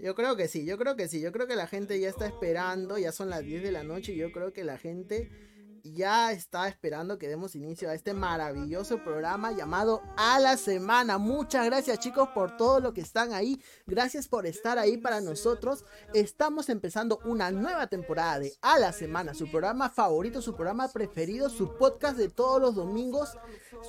Yo creo que sí, yo creo que sí. Yo creo que la gente ya está esperando, ya son las 10 de la noche y yo creo que la gente ya está esperando que demos inicio a este maravilloso programa llamado A la Semana. Muchas gracias chicos por todo lo que están ahí. Gracias por estar ahí para nosotros. Estamos empezando una nueva temporada de A la Semana, su programa favorito, su programa preferido, su podcast de todos los domingos,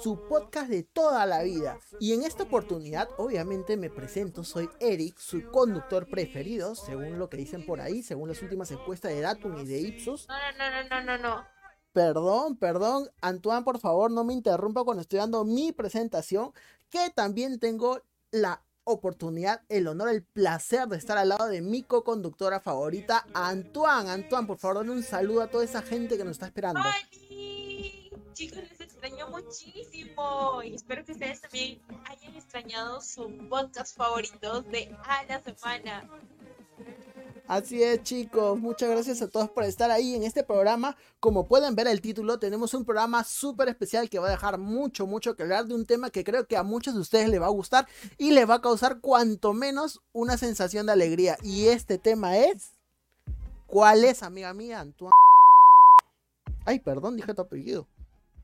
su podcast de toda la vida. Y en esta oportunidad, obviamente me presento, soy Eric, su conductor preferido, según lo que dicen por ahí, según las últimas encuestas de Datum y de Ipsos. No, no, no, no, no, no. Perdón, perdón, Antoine, por favor, no me interrumpa cuando estoy dando mi presentación, que también tengo la oportunidad, el honor, el placer de estar al lado de mi co-conductora favorita, Antoine. Antoine, por favor, dale un saludo a toda esa gente que nos está esperando. Chicos, les extraño muchísimo y espero que ustedes también hayan extrañado su podcast favorito de A la Semana. Así es, chicos. Muchas gracias a todos por estar ahí en este programa. Como pueden ver el título, tenemos un programa súper especial que va a dejar mucho, mucho que hablar de un tema que creo que a muchos de ustedes les va a gustar y les va a causar cuanto menos una sensación de alegría. Y este tema es... ¿Cuál es, amiga mía, Antoine? Ay, perdón, dije tu apellido.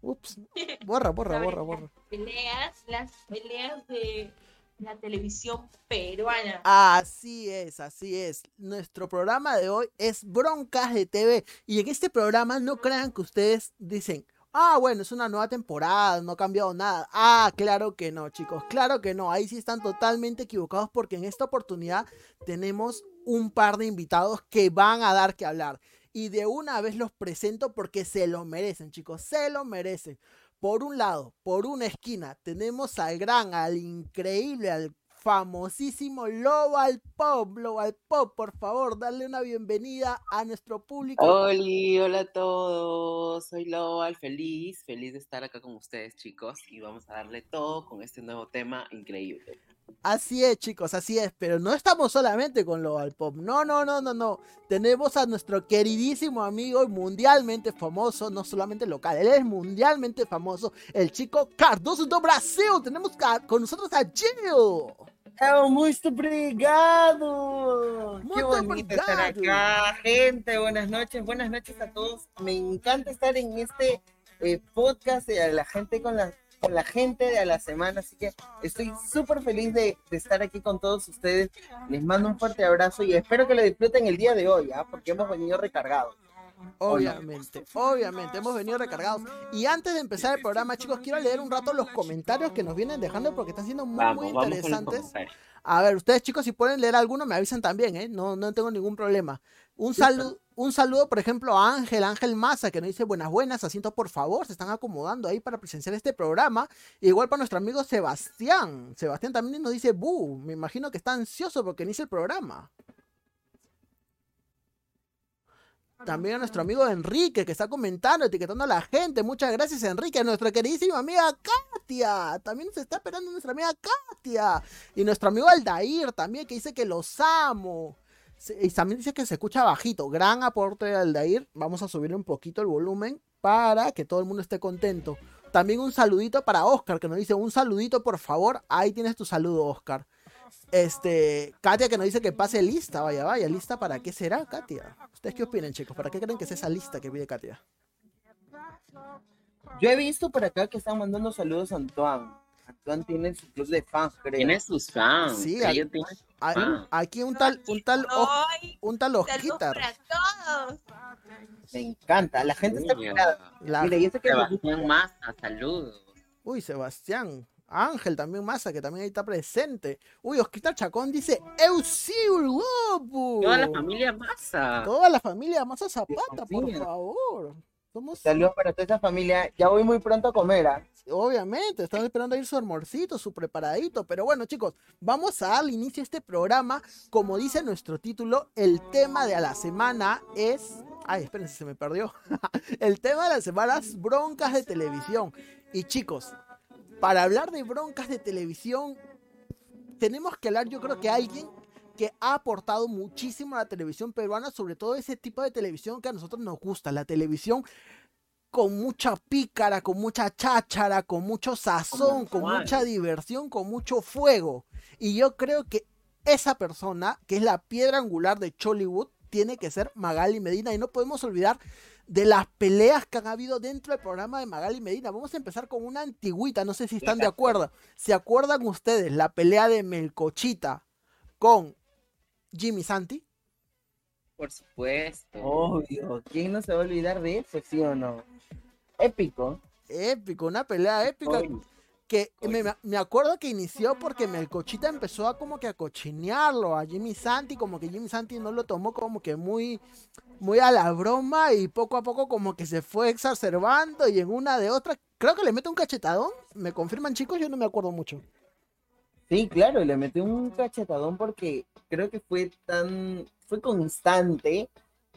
Ups. Borra, borra, borra, borra. Peleas, las peleas de la televisión peruana. Así es, así es. Nuestro programa de hoy es Broncas de TV. Y en este programa no crean que ustedes dicen, ah, bueno, es una nueva temporada, no ha cambiado nada. Ah, claro que no, chicos, claro que no. Ahí sí están totalmente equivocados porque en esta oportunidad tenemos un par de invitados que van a dar que hablar. Y de una vez los presento porque se lo merecen, chicos, se lo merecen. Por un lado, por una esquina, tenemos al gran, al increíble, al famosísimo Global Pop. Global Pop, por favor, darle una bienvenida a nuestro público. Hola, hola a todos. Soy Global, feliz, feliz de estar acá con ustedes, chicos. Y vamos a darle todo con este nuevo tema increíble. Así es, chicos, así es, pero no estamos solamente con Global Pop, no, no, no, no, no. Tenemos a nuestro queridísimo amigo y mundialmente famoso, no solamente local, él es mundialmente famoso, el chico Cardoso do Brasil. Tenemos con nosotros a Gil. Oh, muito obrigado. Qué bonito estar acá, gente. Buenas noches, buenas noches a todos. Me encanta estar en este eh, podcast de la gente con la con la gente de a la semana, así que estoy súper feliz de, estar aquí con todos ustedes. Les mando un fuerte abrazo y espero que lo disfruten el día de hoy, ¿ah? porque hemos venido recargados. Obviamente, obviamente, hemos venido recargados. Y antes de empezar el programa, chicos, quiero leer un rato los comentarios que nos vienen dejando porque están siendo muy, muy interesantes. A ver, ustedes chicos, si pueden leer alguno, me avisan también, ¿eh? No, no tengo ningún problema. Un saludo, un saludo, por ejemplo, a Ángel, Ángel Maza, que nos dice buenas, buenas, asientos por favor, se están acomodando ahí para presenciar este programa. Igual para nuestro amigo Sebastián. Sebastián también nos dice, bu, me imagino que está ansioso porque inicia el programa. También a nuestro amigo Enrique, que está comentando, etiquetando a la gente. Muchas gracias, Enrique. A nuestra queridísima amiga Katia. También nos está esperando nuestra amiga Katia. Y nuestro amigo Aldair también, que dice que los amo. Y también dice que se escucha bajito. Gran aporte de Aldair. Vamos a subir un poquito el volumen para que todo el mundo esté contento. También un saludito para Oscar, que nos dice un saludito, por favor. Ahí tienes tu saludo, Oscar. Este, Katia que nos dice que pase lista, vaya, vaya, lista para qué será, Katia. ¿Ustedes qué opinan, chicos? ¿Para qué creen que es esa lista que pide Katia? Yo he visto por acá que están mandando saludos a Antoine. Antoine tiene su club de fans, creo. Tiene sus fans. Sí, aquí, aquí, un tal, un tal, un tal Me encanta, la gente está la... Mira, y que Sebastián Massa, saludos. Uy, Sebastián. Ángel también Massa, que también ahí está presente. Uy, Osquita Chacón dice, ¡Eusil, guapo! Toda la familia Massa. Toda la familia Massa Zapata, por favor. Saludos para toda esa familia. Ya voy muy pronto a comer, ¿ah? Obviamente, están esperando a ir su almorcito, su preparadito. Pero bueno, chicos, vamos a darle inicio a este programa. Como dice nuestro título, el tema de la semana es. Ay, espérense, se me perdió. el tema de la semana es broncas de televisión. Y chicos, para hablar de broncas de televisión, tenemos que hablar, yo creo que alguien que ha aportado muchísimo a la televisión peruana, sobre todo ese tipo de televisión que a nosotros nos gusta, la televisión con mucha pícara, con mucha cháchara, con mucho sazón, con mucha diversión, con mucho fuego. Y yo creo que esa persona, que es la piedra angular de Chollywood, tiene que ser Magali Medina. Y no podemos olvidar de las peleas que han habido dentro del programa de Magali Medina. Vamos a empezar con una antigüita, no sé si están de acuerdo. ¿Se acuerdan ustedes la pelea de Melcochita con Jimmy Santi? Por supuesto. Obvio, ¿quién no se va a olvidar de eso, sí o no? Épico. Épico, una pelea épica. Oye, que Oye. me, me acuerdo que inició porque Melcochita empezó a como que a cochinearlo a Jimmy Santi, como que Jimmy Santi no lo tomó como que muy, muy a la broma y poco a poco como que se fue exacerbando y en una de otras, creo que le mete un cachetadón, me confirman chicos, yo no me acuerdo mucho. Sí, claro, le metí un cachetadón porque creo que fue tan, fue constante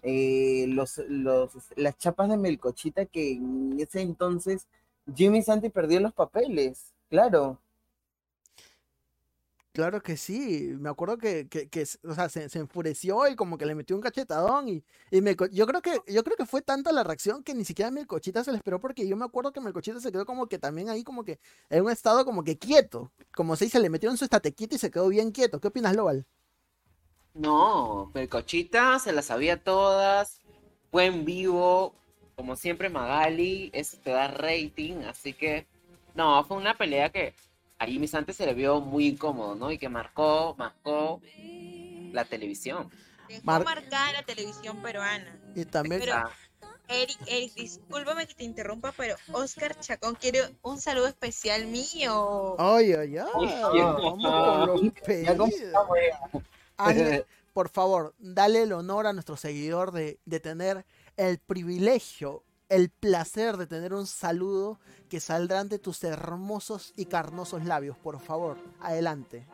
eh, los, los, las chapas de Melcochita que en ese entonces Jimmy Santi perdió los papeles, claro. Claro que sí, me acuerdo que, que, que, o sea, se, enfureció y como que le metió un cachetadón y, y Melco- yo creo que yo creo que fue tanta la reacción que ni siquiera Melcochita se le esperó porque yo me acuerdo que Melcochita se quedó como que también ahí como que en un estado como que quieto, como se dice, le metieron su estate quieto y se quedó bien quieto. ¿Qué opinas, Lobal? No, Melcochita se las sabía todas, fue en vivo, como siempre Magali, eso te da rating, así que no, fue una pelea que a Jimmy Santos se le vio muy incómodo, ¿no? Y que marcó, marcó la televisión. Dejó Mar- marcada la televisión peruana. Y también Pero- Ah, Eric, Eric, discúlpame que te interrumpa, pero Oscar Chacón quiere un saludo especial mío. Ay, ay, ay, vamos con los por favor, dale el honor a nuestro seguidor de, de tener el privilegio, el placer de tener un saludo que saldrán de tus hermosos y carnosos labios. Por favor, adelante.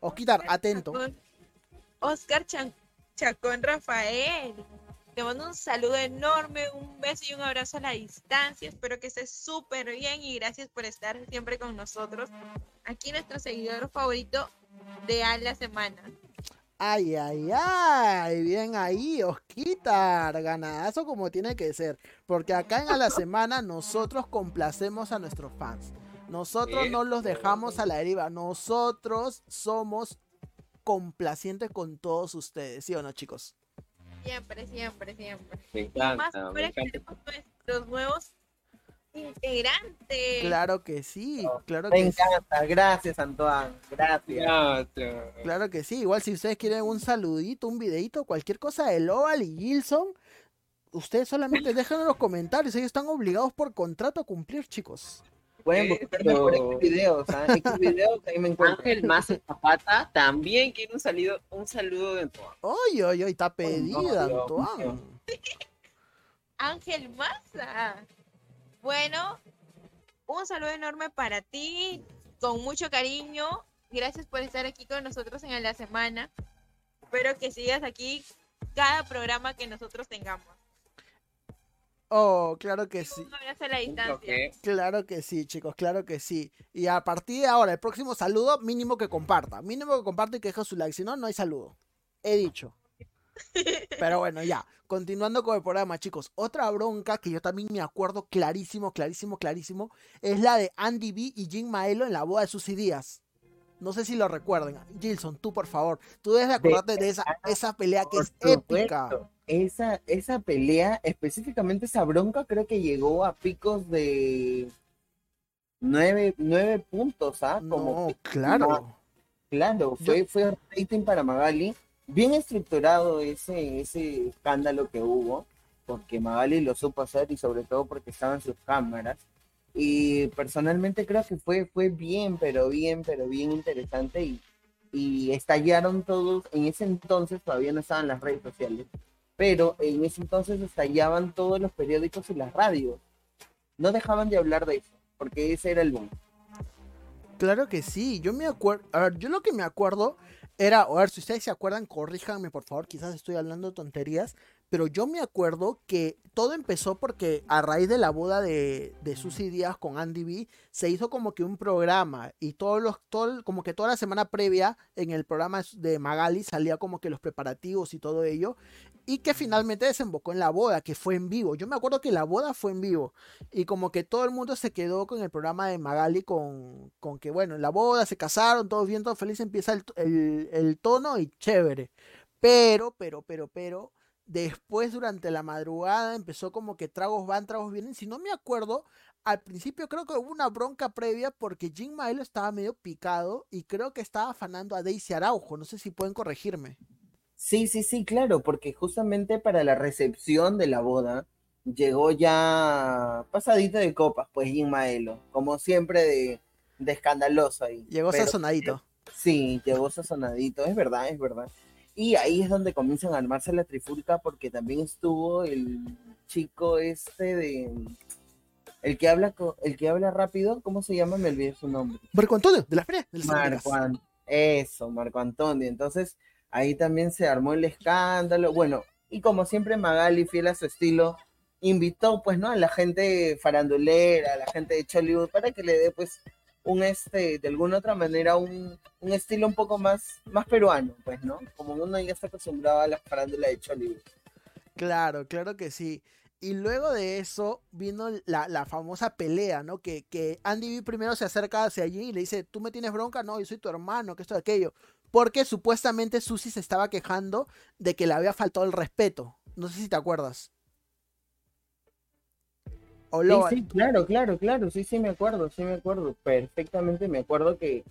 Osquitar, atento. Oscar Chan- Chacón Rafael. Te mando un saludo enorme, un beso y un abrazo a la distancia. Espero que estés súper bien y gracias por estar siempre con nosotros. Aquí nuestro seguidor favorito de A la Semana. Ay, ay, ay, bien ahí, Osquitar, ganadazo como tiene que ser, porque acá en A la Semana nosotros complacemos a nuestros fans, nosotros no los dejamos a la deriva, nosotros somos complacientes con todos ustedes, ¿sí o no, chicos? Siempre, siempre, siempre. me Y más encanta, por me eso encanta. tenemos nuestros nuevos integrantes. Claro que sí, claro Me que sí, encanta, gracias Antoine, gracias. claro que sí, igual si ustedes quieren un saludito, un videito, cualquier cosa de Lowell y Gilson, ustedes solamente dejen en los comentarios, ellos están obligados por contrato a cumplir, chicos. Pueden buscarme por X videos, ¿ah? X videos ahí me encuentro. Ángel Más Zapata también quiere un saludo, un saludo de Antoine. Ay, ay, ay, está pedida, Dios Antoine. Ángel Maza. Bueno, un saludo enorme para ti, con mucho cariño. Gracias por estar aquí con nosotros en la semana. Espero que sigas aquí cada programa que nosotros tengamos. Oh, claro que sí. Un abrazo a la distancia. Claro que sí, chicos, claro que sí. Y a partir de ahora, el próximo saludo, mínimo que comparta. Mínimo que comparta y que deje su like. Si no, no hay saludo. He dicho. Pero bueno, ya. Continuando con el programa, chicos. Otra bronca que yo también me acuerdo clarísimo, clarísimo, clarísimo. Es la de Andy B y Jim Maelo en la boda de Susy Díaz. No sé si lo recuerden. Gilson, tú por favor. Tú debes de acordarte de esa, esa pelea que es épica. Esa, esa pelea, específicamente esa bronca, creo que llegó a picos de nueve, nueve puntos, ¿ah? Como, No, claro. claro, fue, fue rating para Magali. Bien estructurado ese, ese escándalo que hubo, porque Magali lo supo hacer y sobre todo porque estaban sus cámaras. Y personalmente creo que fue, fue bien, pero bien, pero bien interesante y, y estallaron todos, en ese entonces todavía no estaban las redes sociales, pero en ese entonces estallaban todos los periódicos y las radios. No dejaban de hablar de eso, porque ese era el boom. Claro que sí, yo me acuerdo, a ver, yo lo que me acuerdo era, a ver, si ustedes se acuerdan, corríjanme por favor, quizás estoy hablando tonterías, pero yo me acuerdo que todo empezó porque a raíz de la boda de, de Susy Díaz con Andy B, se hizo como que un programa y todos los, todo, como que toda la semana previa en el programa de Magali salía como que los preparativos y todo ello y que finalmente desembocó en la boda, que fue en vivo. Yo me acuerdo que la boda fue en vivo y como que todo el mundo se quedó con el programa de Magali con, con que bueno, en la boda se casaron, todos bien, todos felices, empieza el, el, el tono y chévere. Pero, pero, pero, pero Después, durante la madrugada, empezó como que tragos van, tragos vienen. Si no me acuerdo, al principio creo que hubo una bronca previa porque Jim Maelo estaba medio picado y creo que estaba afanando a Daisy Araujo. No sé si pueden corregirme. Sí, sí, sí, claro, porque justamente para la recepción de la boda llegó ya pasadito de copas, pues Jim Maelo, como siempre de, de escandaloso ahí. Llegó Pero- sazonadito. Sí, llegó sazonadito, es verdad, es verdad. Y ahí es donde comienzan a armarse la trifulca porque también estuvo el chico este de el que habla co- el que habla rápido, ¿cómo se llama? Me olvidé su nombre. Marco Antonio, de las Américas. Marco An- eso, Marco Antonio. Entonces, ahí también se armó el escándalo. Bueno, y como siempre Magali, fiel a su estilo, invitó pues, ¿no? A la gente farandulera, a la gente de Chollywood, para que le dé pues un este, de alguna otra manera, un, un estilo un poco más, más peruano, pues, ¿no? Como uno ya está acostumbrado a la farándula de Chollywood. Claro, claro que sí. Y luego de eso vino la, la famosa pelea, ¿no? Que, que Andy B primero se acerca hacia allí y le dice, ¿tú me tienes bronca? No, yo soy tu hermano, que esto, aquello. Porque supuestamente Susi se estaba quejando de que le había faltado el respeto. No sé si te acuerdas. O Sí, sí, claro, claro, claro, sí, sí me acuerdo, sí me acuerdo, perfectamente me acuerdo que,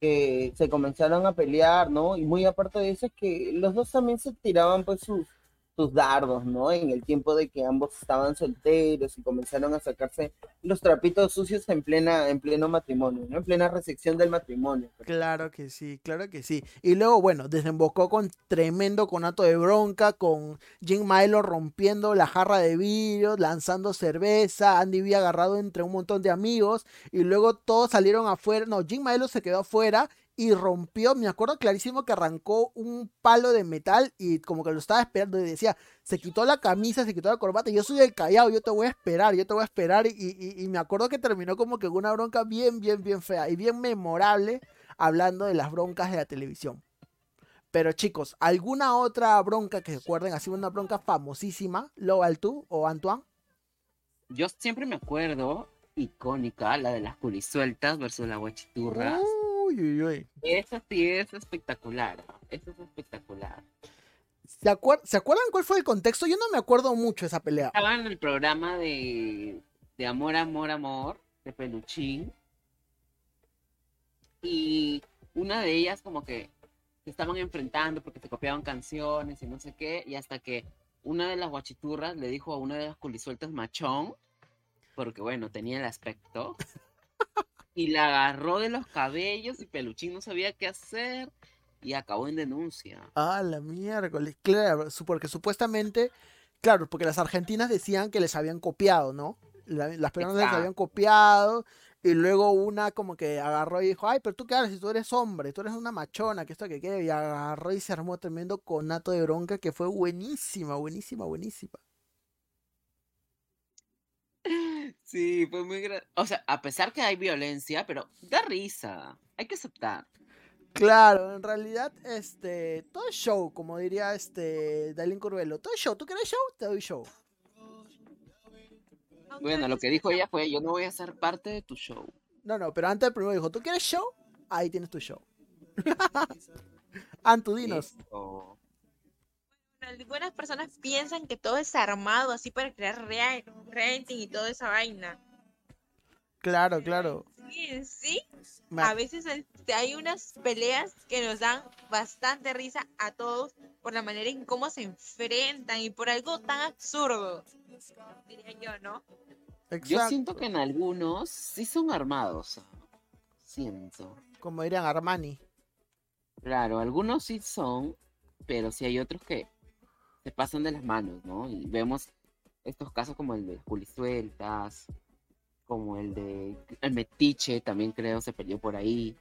que se comenzaron a pelear, ¿no? Y muy aparte de eso es que los dos también se tiraban pues sus, dardos, ¿no? En el tiempo de que ambos estaban solteros y comenzaron a sacarse los trapitos sucios en plena, en pleno matrimonio, ¿no? En plena recepción del matrimonio. Claro que sí, claro que sí. Y luego, bueno, desembocó con tremendo conato de bronca, con Jim Maelo rompiendo la jarra de vidrio, lanzando cerveza, Andy B agarrado entre un montón de amigos, y luego todos salieron afuera. No, Jim Maelo se quedó afuera y rompió, me acuerdo clarísimo que arrancó un palo de metal y como que lo estaba esperando y decía, se quitó la camisa, se quitó la corbata, yo soy el callado, yo te voy a esperar, yo te voy a esperar, y, y- y me acuerdo que terminó como que una bronca bien, bien, bien fea y bien memorable hablando de las broncas de la televisión. Pero chicos, ¿alguna otra bronca que recuerden? Así una bronca famosísima, Lowell tú o Antoine. Yo siempre me acuerdo, icónica, la de las culisueltas versus la guachiturra. Uy, uy, uy. Esa sí es espectacular. Esa es espectacular. ¿Se, acuer- ¿Se acuerdan cuál fue el contexto? Yo no me acuerdo mucho esa pelea. Estaba en el programa de, de Amor, Amor, Amor, de Peluchín. Y una de ellas como que se estaban enfrentando porque se copiaban canciones y no sé qué. Y hasta que una de las guachiturras le dijo a una de las culisueltas machón, porque bueno, tenía el aspecto. Y la agarró de los cabellos y Peluchín no sabía qué hacer y acabó en denuncia. Ah, la miércoles. Claro, porque supuestamente, claro, porque las argentinas decían que les habían copiado, ¿no? La- las peruanas les habían copiado y luego una como que agarró y dijo, ay, pero tú qué haces si tú eres hombre, tú eres una machona, que esto que quede, y agarró y se armó tremendo conato de bronca que fue buenísima, buenísima, buenísima. Sí, fue muy gra- O sea, a pesar que hay violencia, pero da risa. Hay que aceptar. Claro, en realidad, este, todo es show, como diría este Dalín Curvelo, todo es show, ¿tú quieres show? Te doy show. Bueno, lo que dijo ella fue, yo no voy a ser parte de tu show. No, no, pero antes primero dijo, ¿tú quieres show? Ahí tienes tu show. Antu, dinos. Eso. Algunas personas piensan que todo es armado así para crear rea- rating y toda esa vaina. Claro, claro. Sí, sí, Me- a veces hay unas peleas que nos dan bastante risa a todos por la manera en cómo se enfrentan y por algo tan absurdo, diría yo, ¿no? Yo siento que en algunos sí son armados. Siento. Como dirían Armani. Claro, algunos sí son, pero sí hay otros que se pasan de las manos, ¿no? Y vemos estos casos como el de Julisueltas, como el de el Metiche, también creo se peleó por ahí.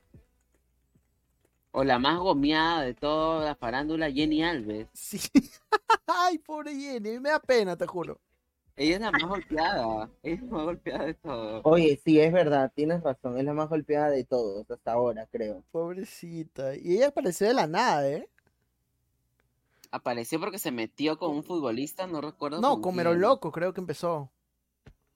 O la más gomeada de toda la farándula, Jenny Alves. Sí. Ay, pobre Jenny, me da pena, te juro. Ella es la más golpeada. Ella es la más golpeada de todo. Oye, sí, es verdad, tienes razón, es la más golpeada de todos hasta ahora, creo. Pobrecita. Y ella apareció de la nada, ¿eh? Apareció porque se metió con un futbolista, no recuerdo. No, con Mero. Loco, creo que empezó.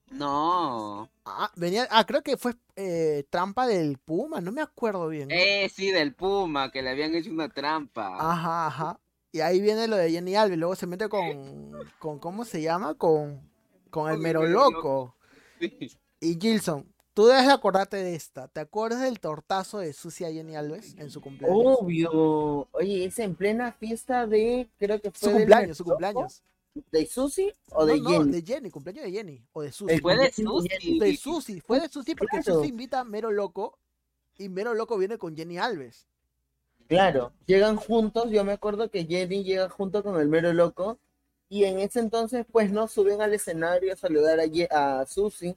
No. Ah, venía, ah, creo que fue eh, trampa del Puma, no me acuerdo bien. ¿no? Eh, sí, del Puma, que le habían hecho una trampa. Ajá, ajá. Y ahí viene lo de Jenny Alves, luego se mete con, con ¿cómo se llama? Con, con el Mero Mero Loco. Sí. Y Gilson, tú debes de acordarte de esta. ¿Te acuerdas del tortazo de Sucia Jenny Alves en su cumpleaños? Obvio. Oye, es en plena fiesta de, creo que fue su del cumpleaños, su cumpleaños. ¿De Susi o No, de no, Jenny? de Jenny, cumpleaños de Jenny. O de Susi. El Fue de Susi. De Susi, fue de Susi porque Claro. Susi invita a Mero Loco y Mero Loco viene con Jenny Alves. Claro, llegan juntos, yo me acuerdo que Jenny llega junto con el mero loco y en ese entonces pues no suben al escenario a saludar a, Ye- a Susi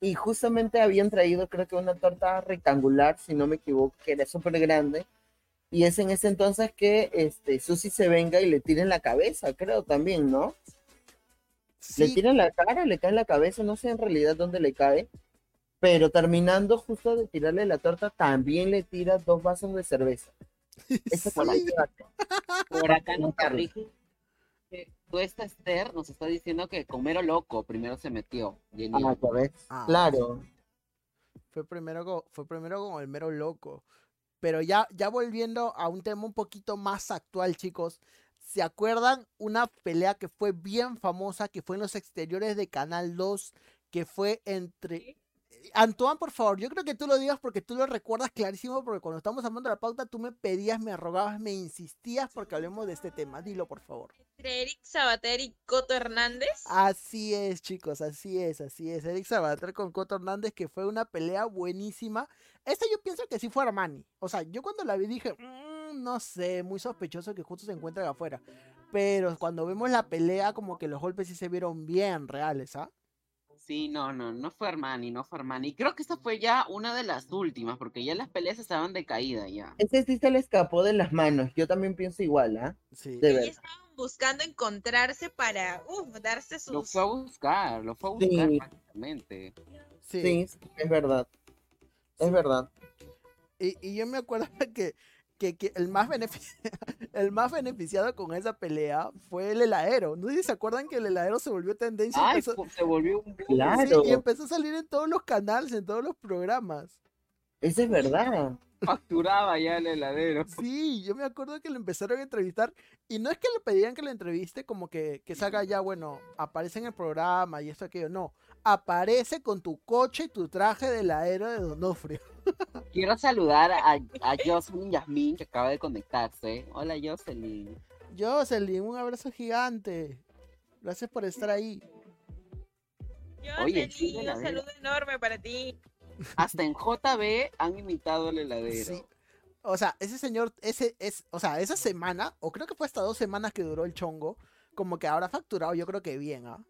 y justamente habían traído creo que una torta rectangular, si no me equivoco, que era súper grande y es en ese entonces que este Susi se venga y le tira en la cabeza, creo también, ¿no? Le tira en la cara, le cae en la cabeza, no sé en realidad dónde le cae, pero terminando justo de tirarle la torta también le tira dos vasos de cerveza. La sí. Por acá nos Carlos. corrige que tú, esta Esther, nos está diciendo que con Mero Loco primero se metió. Jenny. Ah, ya ves. Ah, Claro. Fue primero con, fue primero con el mero loco. Pero ya, ya volviendo a un tema un poquito más actual, chicos. ¿Se acuerdan una pelea que fue bien famosa, que fue en los exteriores de Canal 2, que fue entre... Antoine, por favor, yo creo que tú lo digas porque tú lo recuerdas clarísimo, porque cuando estamos hablando de la pauta, tú me pedías, me rogabas, me insistías porque hablemos de este tema. Dilo, por favor. Entre Eric Sabater y Coto Hernández. Así es, chicos, así es, así es. Eric Sabater con Coto Hernández, que fue una pelea buenísima. Esta yo pienso que sí fue Armani. O sea, yo cuando la vi dije, "Mm, no sé, muy sospechoso que justo se encuentren afuera. Pero cuando vemos la pelea, como que los golpes sí se vieron bien reales, ¿ah? Sí, no, no, no fue Armani, no fue Armani. Creo que esta fue ya una de las últimas, porque ya las peleas estaban de caída ya. Ese sí se le escapó de las manos. Yo también pienso igual, ¿ah? Sí. De Ahí verdad. estaban buscando encontrarse para uf, darse Lo sus. fue a buscar, lo fue a buscar Sí. prácticamente. Sí. Sí, es verdad. Es verdad. Y, y yo me acuerdo que, que, que el, más el más beneficiado con esa pelea fue el heladero. ¿No sé si se acuerdan que el heladero se volvió tendencia? Ay, empezó- se volvió un. Claro. Sí, y empezó a salir en todos los canales, en todos los programas. Eso es verdad. Facturaba ya el heladero. Sí, yo me acuerdo que lo empezaron a entrevistar y no es que le pedían que lo entreviste como que, que salga ya, bueno, aparece en el programa y esto, aquello, no. Aparece con tu coche y tu traje de heladero de Donofrio. Quiero saludar a, a Jocelyn Yasmin, que acaba de conectarse. Hola, Jocelyn. Jocelyn, un abrazo gigante. Gracias por estar ahí. Jocelyn, un saludo enorme para ti. Hasta en JB han imitado el heladero. Sí. O sea, ese señor, ese es, o sea, esa semana, o creo que fue hasta dos semanas que duró el chongo, como que habrá facturado, yo creo que bien, ¿ah?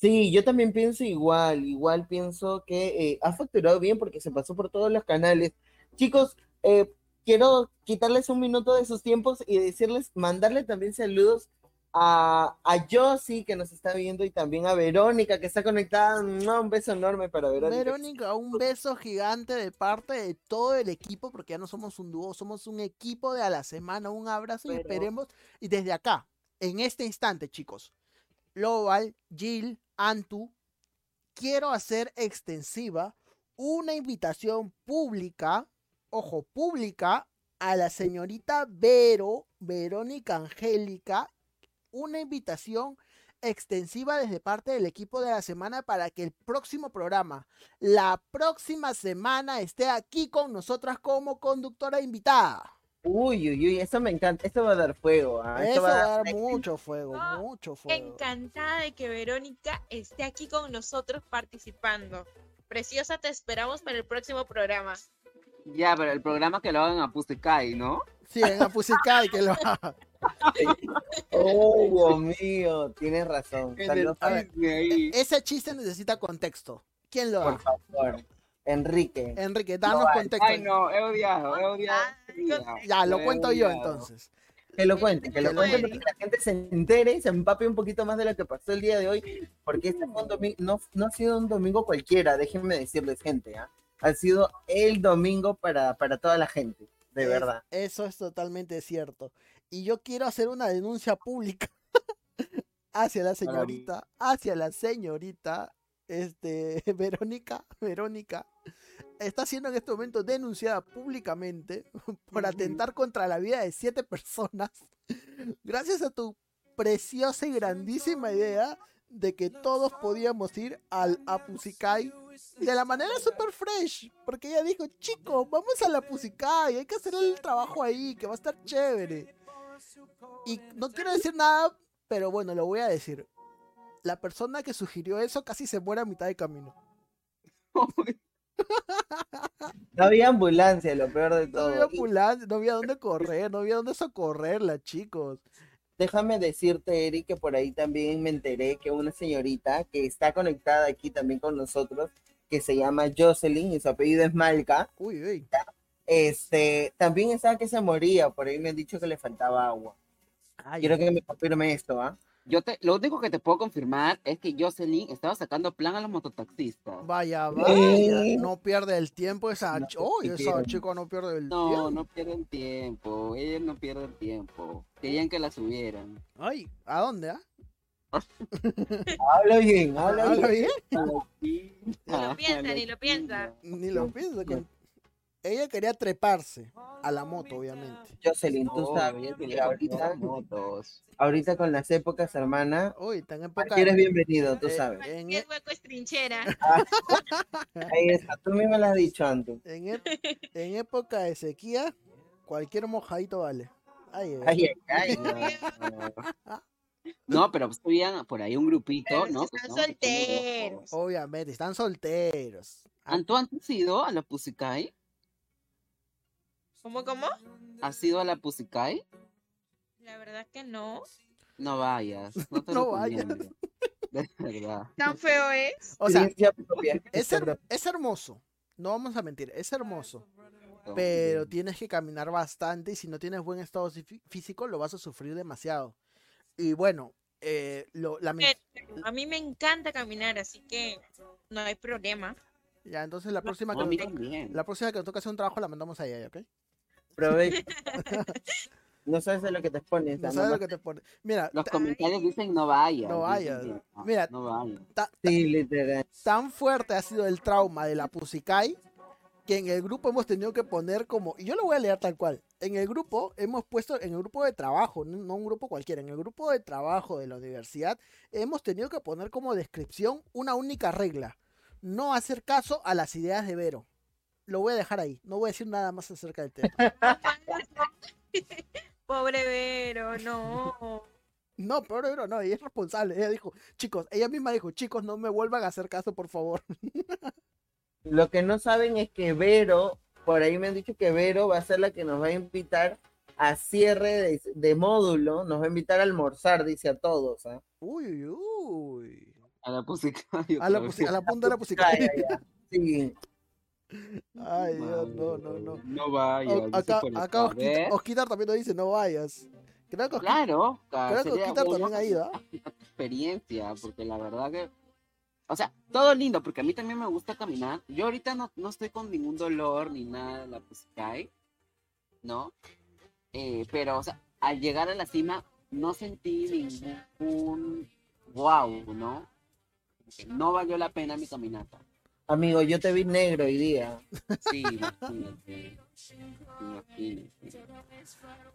Sí, yo también pienso igual. Igual pienso que eh, ha facturado bien porque se pasó por todos los canales. Chicos, eh, quiero quitarles un minuto de sus tiempos y decirles, mandarle también saludos a, a Josie que nos está viendo y también a Verónica que está conectada. ¡Mua! Un beso enorme para Verónica. Verónica, un beso gigante de parte de todo el equipo, porque ya no somos un dúo, somos un equipo de a la semana. Un abrazo y esperemos. Y desde acá, en este instante, chicos, Global, Jill, Antu, quiero hacer extensiva una invitación pública, ojo, pública, a la señorita Vero, Verónica Angélica, una invitación extensiva desde parte del equipo de la semana para que el próximo programa, la próxima semana, esté aquí con nosotras como conductora invitada. Uy, uy, uy, eso me encanta. Eso va a dar fuego. ¿ah? Eso va a dar dar- mucho fuego, mucho fuego. Encantada de que Verónica esté aquí con nosotros participando. Preciosa, te esperamos para el próximo programa. Ya, pero el programa que lo hagan a Pusecai, ¿no? Sí, en Pusicay que lo Oh, Dios mío, tienes razón. Ahí. Ese chiste necesita contexto. ¿Quién lo por da? favor. Enrique. Enrique, danos No, contexto. Ay, no, he odiado, he odiado. Ah. Ya, lo he cuento yo entonces. Que lo cuenten, que lo para que la gente se entere y se empape un poquito más de lo que pasó el día de hoy, porque este fue un domingo, no, no ha sido un domingo cualquiera, déjenme decirles, gente, ¿ah? ha sido el domingo para, para toda la gente, de Es- verdad. Eso es totalmente cierto. Y yo quiero hacer una denuncia pública hacia la señorita, hacia la señorita, este, Verónica, Verónica, está siendo en este momento denunciada públicamente por atentar contra la vida de siete personas, gracias a tu preciosa y grandísima idea de que todos podíamos ir al Apusikai de la manera super fresh, porque ella dijo, chicos, vamos a la Pusicay, hay que hacer el trabajo ahí, que va a estar chévere. Y no quiero decir nada, pero bueno, lo voy a decir. La persona que sugirió eso casi se muere a mitad de camino. No había ambulancia, lo peor de No todo. había Y ambulancia, no había dónde correr, no había dónde socorrerla, chicos. déjame decirte, Eric, que por ahí también me enteré que una señorita que está conectada aquí también con nosotros, que se llama Jocelyn y su apellido es Malca, Uy, uy. Este, también estaba que se moría, por ahí me han dicho que le faltaba agua. Ay, Quiero que me confirme esto, ¿ah? Yo te, lo único que te puedo confirmar es que Jocelyn estaba sacando plan a los mototaxistas. Vaya, vaya. Eh. No pierde el tiempo esa, No, sí esa chica no pierde el No, tiempo. no pierden tiempo. Ellos no pierden tiempo. Querían que la subieran. Ay, ¿a dónde, ah? Habla bien, habla ¿Habla bien. bien? Ni lo piensa, ni lo piensa. Ni lo pienso. con- Ella quería treparse a la moto, obviamente. Jocelyn, tú No, sabes que ahorita, motos. ahorita con las épocas, hermana, Uy, tan época. eres bienvenido, tú eh, sabes. en, ¿Qué hueco es trinchera? Ahí está, tú mismo lo has dicho antes. en ep- en época de sequía, cualquier mojadito vale. Ay, ay, Ay, ay, ay. No, pero pues había por ahí un grupito, Pero ¿no? están solteros. Obviamente, están solteros. Ah, ¿An- ¿Tú has ido a la Pusicay? ¿Cómo, cómo? ¿Has ido a la Pusicay? La verdad que no. No vayas. No te No lo vayas. De verdad. Tan feo es. O sea, es, her- es hermoso. No vamos a mentir, es hermoso. Pero tienes que caminar bastante y si no tienes buen estado fí- físico lo vas a sufrir demasiado. Y bueno, eh, lo, la A mí me encanta caminar, así que no hay problema. ya entonces la próxima No, que la próxima que nos toque hacer un trabajo la mandamos a ella, ¿ok? No sabes a lo que te expones. No sabes lo que te pone. Mira, Los ta- comentarios dicen no vayas. No vayas. no, Mira, No vayas. ta- Sí, literal. tan fuerte ha sido el trauma de la Pusicay que en el grupo hemos tenido que poner como, y yo lo voy a leer tal cual, en el grupo hemos puesto, en el grupo de trabajo, no un grupo cualquiera, en el grupo de trabajo de la universidad hemos tenido que poner como descripción una única regla, no hacer caso a las ideas de Vero. Lo voy a dejar ahí, no voy a decir nada más acerca del tema. Pobre Vero, no. No, pero Vero no, ella es responsable, ella dijo, chicos, ella misma dijo, chicos, no me vuelvan a hacer caso, por favor. Lo que no saben es que Vero, por ahí me han dicho que Vero va a ser la que nos va a invitar a cierre de, de módulo, nos va a invitar a almorzar, dice a todos. ¿ah? Uy, uy, uy. A la Pusicay. A la, otra pusi- vez. a la punta de la ya. Sí, Ay, Dios, no, no, no. No vayas. O- acá acá Osquita, saber. Osquita también nos dice, no vayas. Creo que Osquita, Claro, creo que sería Osquita bueno también ha ido. experiencia, porque la verdad que, o sea, todo lindo, porque a mí también me gusta caminar. Yo ahorita no, no estoy con ningún dolor ni nada de la Pusicay, ¿no? Eh, pero, o sea, al llegar a la cima no sentí ningún wow, ¿no? No valió la pena mi caminata. Amigo, yo te vi negro hoy día. Sí, imagínate. Imagínate.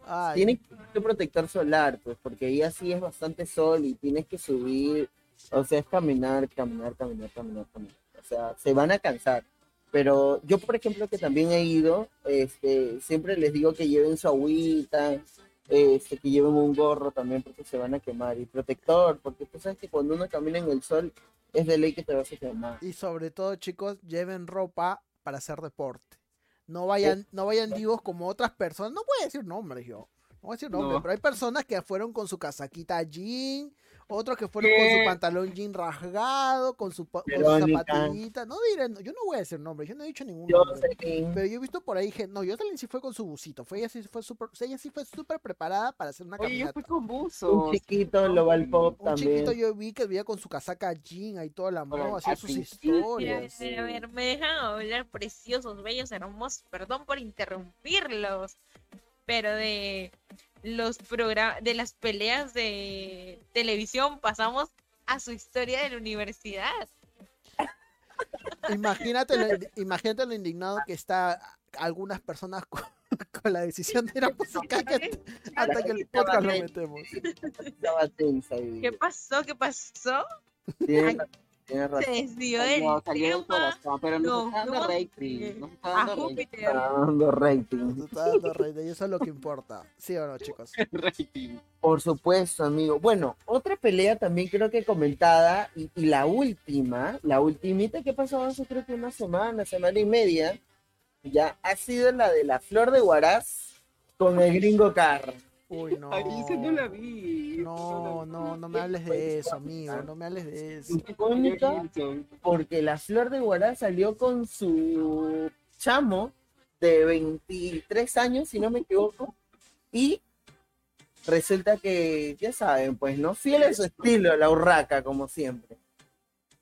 Ay, Tienes que protector solar, pues, porque ahí así es bastante sol y tienes que subir, o sea, es caminar, caminar, caminar, caminar, caminar. O sea, se van a cansar. Pero yo, por ejemplo, que también he ido, este, siempre les digo que lleven su agüita, este, que lleven un gorro también porque se van a quemar y protector, porque tú sabes que cuando uno camina en el sol es de ley que te vas a quemar. y sobre todo, chicos, lleven ropa para hacer deporte. No vayan, no vayan divos como otras personas. No voy a decir nombres yo. No voy a decir nombre, No. pero hay personas que fueron con su casaquita jean, otros que fueron con su pantalón jean rasgado, con su, con su zapatillita. No diré, yo no voy a decir nombre, yo no he dicho ningún Yo nombre. sé que- Pero yo he visto por ahí gente, no, Jocelyn sí fue con su busito, fue ella sí fue súper, ella sí fue súper preparada para hacer una Oye, yo caminata. fui con Un buzos. chiquito Global Pop Un chiquito también. yo vi que veía con su casaca jean ahí toda la moda, hacía al sus historias. mira, a ver, me dejan hablar preciosos, bellos, hermosos. Perdón por interrumpirlos, pero de los programas, de las peleas de televisión pasamos a su historia de la universidad. Imagínate lo, imagínate lo indignado que está algunas personas con, con la decisión de ir a que hasta que el podcast lo metemos. Estaba tensa hoy ¿Qué pasó? ¿Qué pasó? Tienes Se desvió del no, salió del tema corazón, pero nos No, está dando no, rating. Nos está a dando rating. Júpiter. Está dando rating. Está dando y eso es lo que importa. ¿Sí o no, chicos? rating. Por supuesto, amigo. Bueno, otra pelea también creo que comentada y, y la última, la ultimita que pasó hace creo que una semana, semana y media, ya ha sido la de la flor de Huaraz con el gringo Car. Uy, no. Ay, esa no la vi. No, no, no me hables de eso, amigo. No me hables de eso. Icónica porque la flor de Huaraz salió con su chamo de 23 años, si no me equivoco, y resulta que, ya saben, pues, ¿no? Fiel a su estilo, la urraca, como siempre.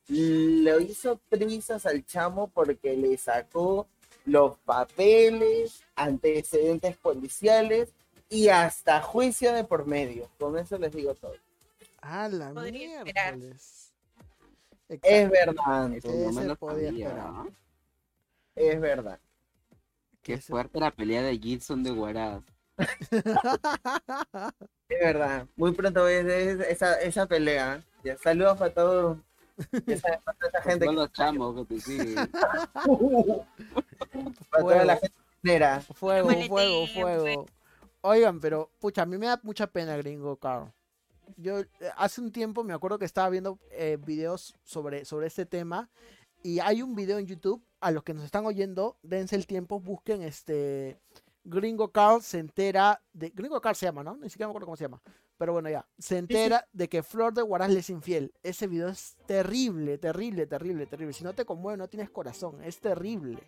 Lo hizo prisas al chamo porque le sacó los papeles, antecedentes policiales y hasta juicio de por medio. Con eso les digo todo. Ah, la miércoles. Es verdad, Eso no Ese me lo podía sabía. esperar. ¿no? es verdad. Qué fuerte la pelea de Gilson de Guaraz. Es verdad, muy pronto voy a ver esa, esa pelea. Ya, saludos para todos. Ya sabes, para toda esa gente. Todos los chamos que te siguen. para toda la Fuego. gente. Fuego, fuego, tiempo, fuego. Oigan, pero, pucha, a mí me da mucha pena Gringo Carl. Yo eh, hace un tiempo me acuerdo que estaba viendo eh, videos sobre, sobre este tema y hay un video en YouTube, a los que nos están oyendo, dense el tiempo, busquen este Gringo Carl se entera de Gringo Carl se llama, ¿no? Ni siquiera me acuerdo cómo se llama. Pero bueno, ya, se entera de que Flor de Guaraz le es infiel. Ese video es terrible, terrible, terrible, terrible. Si no te conmueve, no tienes corazón, es terrible.